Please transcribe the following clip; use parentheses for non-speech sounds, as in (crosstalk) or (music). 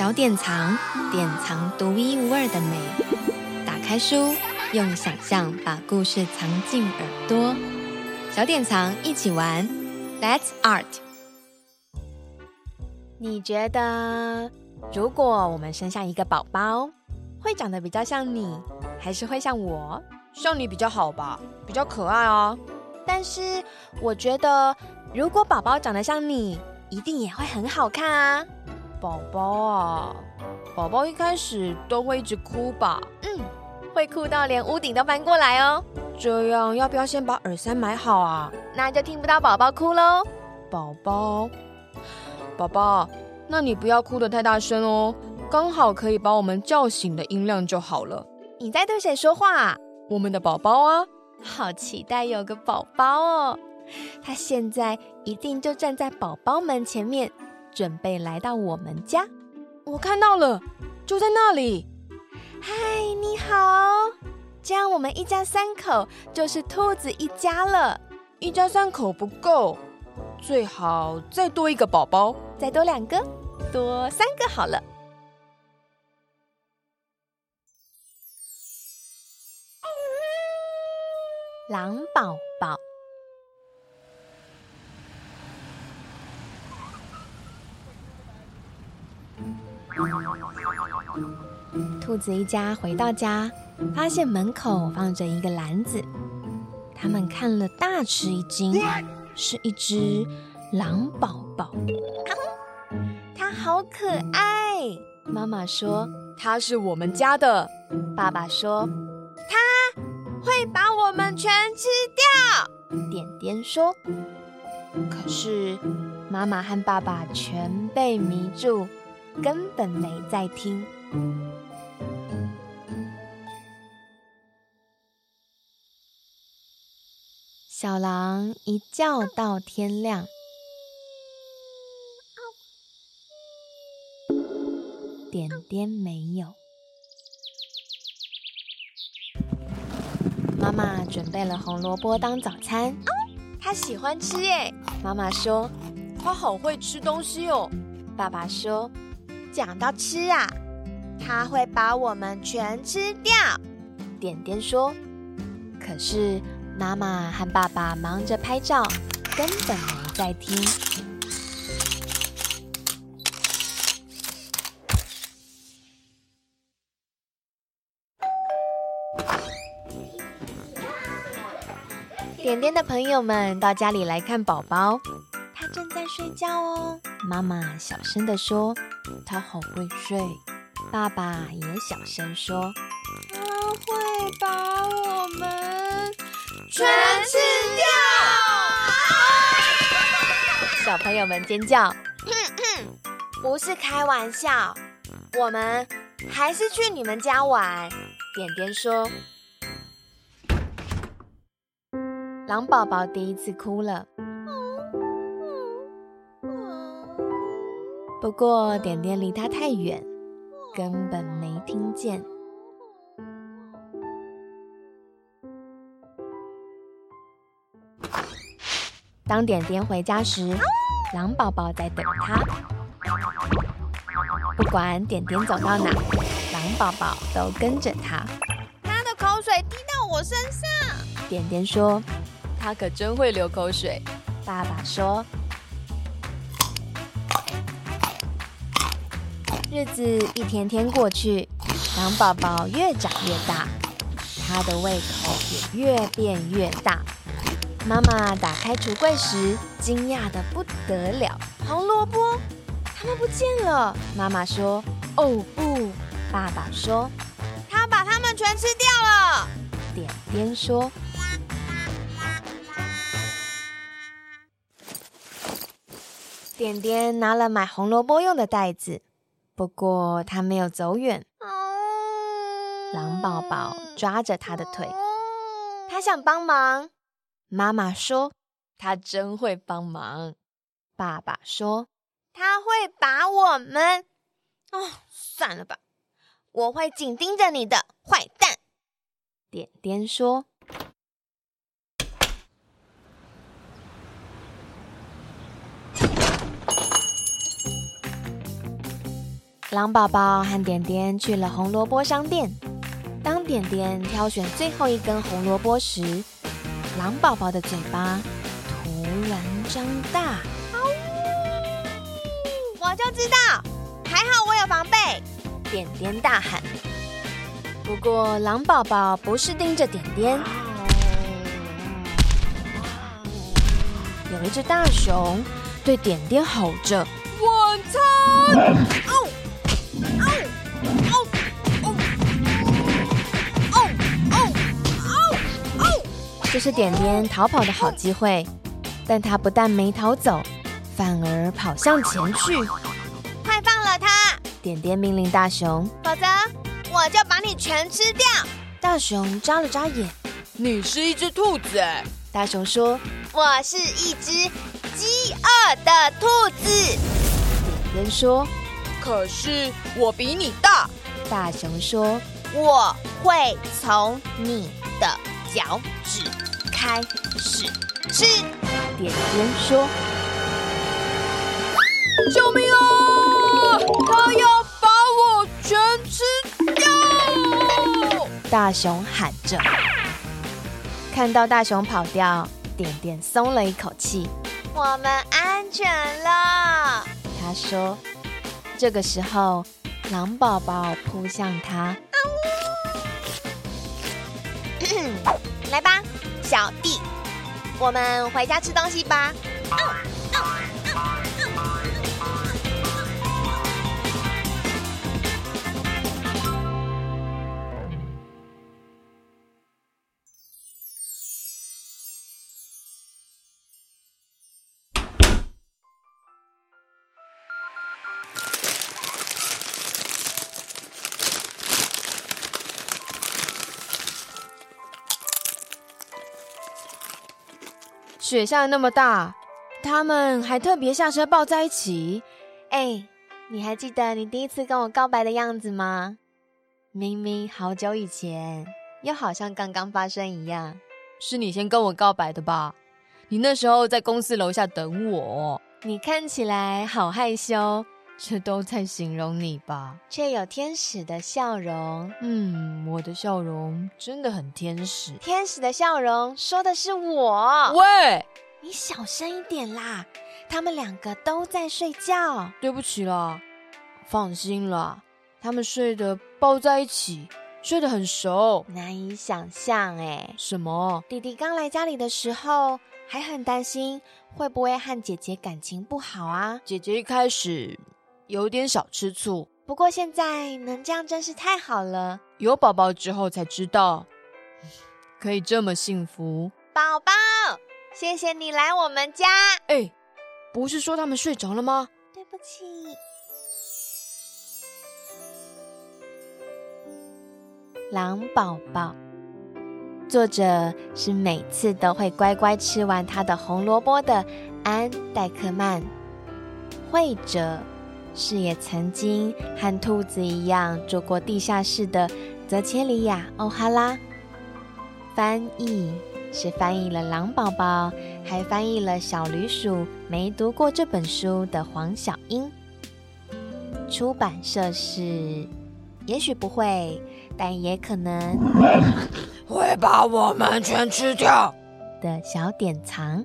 小典藏，典藏独一无二的美。打开书，用想象把故事藏进耳朵。小典藏一起玩，Let's Art。你觉得，如果我们生下一个宝宝，会长得比较像你，还是会像我？像你比较好吧，比较可爱啊。但是我觉得，如果宝宝长得像你，一定也会很好看啊。宝宝啊，宝宝一开始都会一直哭吧？嗯，会哭到连屋顶都翻过来哦。这样要不要先把耳塞买好啊？那就听不到宝宝哭喽。宝宝，宝宝，那你不要哭得太大声哦，刚好可以把我们叫醒的音量就好了。你在对谁说话？我们的宝宝啊，好期待有个宝宝哦。他现在一定就站在宝宝们前面。准备来到我们家，我看到了，就在那里。嗨，你好！这样我们一家三口就是兔子一家了。一家三口不够，最好再多一个宝宝，再多两个，多三个好了。狼宝宝。兔子一家回到家，发现门口放着一个篮子。他们看了大吃一惊，是一只狼宝宝。(laughs) 它好可爱！妈妈说它是我们家的。爸爸说它会把我们全吃掉。点点说，可是妈妈和爸爸全被迷住。根本没在听。小狼一觉到天亮，点点没有。妈妈准备了红萝卜当早餐，他喜欢吃耶。妈妈说：“他好会吃东西哦。”爸爸说。讲到吃啊，他会把我们全吃掉。点点说，可是妈妈和爸爸忙着拍照，根本没在听。点点的朋友们到家里来看宝宝，他正在睡觉哦。妈妈小声地说。他好会睡，爸爸也小声说：“他会把我们全吃掉。”小朋友们尖叫：“不是开玩笑，我们还是去你们家玩。”点点说：“狼宝宝第一次哭了。”不过点点离他太远，根本没听见。当点点回家时，狼宝宝在等他。不管点点走到哪，狼宝宝都跟着他。他的口水滴到我身上。点点说：“他可真会流口水。”爸爸说。日子一天天过去，狼宝宝越长越大，他的胃口也越变越大。妈妈打开橱柜时，惊讶的不得了：红萝卜，它们不见了！妈妈说：“哦不！”爸爸说：“他把它们全吃掉了。”点点说：“点点拿了买红萝卜用的袋子。”不过他没有走远，狼宝宝抓着他的腿，他想帮忙。妈妈说：“他真会帮忙。”爸爸说：“他会把我们……哦，算了吧，我会紧盯着你的，坏蛋。”点点说。狼宝宝和点点去了红萝卜商店。当点点挑选最后一根红萝卜时，狼宝宝的嘴巴突然张大。我就知道，还好我有防备。点点大喊。不过狼宝宝不是盯着点点，有一只大熊对点点吼着：“晚餐！”这是点点逃跑的好机会，但他不但没逃走，反而跑向前去。快放了他！点点命令大熊，否则我就把你全吃掉。大熊眨了眨眼，你是一只兔子哎。大熊说，我是一只饥饿的兔子。点点说，可是我比你大。大熊说，我会从你的脚趾开始吃。点点说：“救命啊！他要把我全吃掉！”大熊喊着。看到大熊跑掉，点点松了一口气：“我们安全了。”他说。这个时候，狼宝宝扑向他。来吧，小弟，我们回家吃东西吧。雪下那么大，他们还特别下车抱在一起。哎，你还记得你第一次跟我告白的样子吗？明明好久以前，又好像刚刚发生一样。是你先跟我告白的吧？你那时候在公司楼下等我。你看起来好害羞。这都在形容你吧，却有天使的笑容。嗯，我的笑容真的很天使。天使的笑容说的是我。喂，你小声一点啦，他们两个都在睡觉。对不起啦，放心啦，他们睡得抱在一起，睡得很熟。难以想象哎。什么？弟弟刚来家里的时候还很担心会不会和姐姐感情不好啊？姐姐一开始。有点小吃醋，不过现在能这样真是太好了。有宝宝之后才知道，可以这么幸福。宝宝，谢谢你来我们家。哎，不是说他们睡着了吗？对不起。狼宝宝，作者是每次都会乖乖吃完他的红萝卜的安·戴克曼，绘者。是也曾经和兔子一样住过地下室的泽切里亚·欧哈拉，翻译是翻译了狼宝宝，还翻译了小驴鼠没读过这本书的黄小英。出版社是也许不会，但也可能 (laughs) 会把我们全吃掉的小典藏。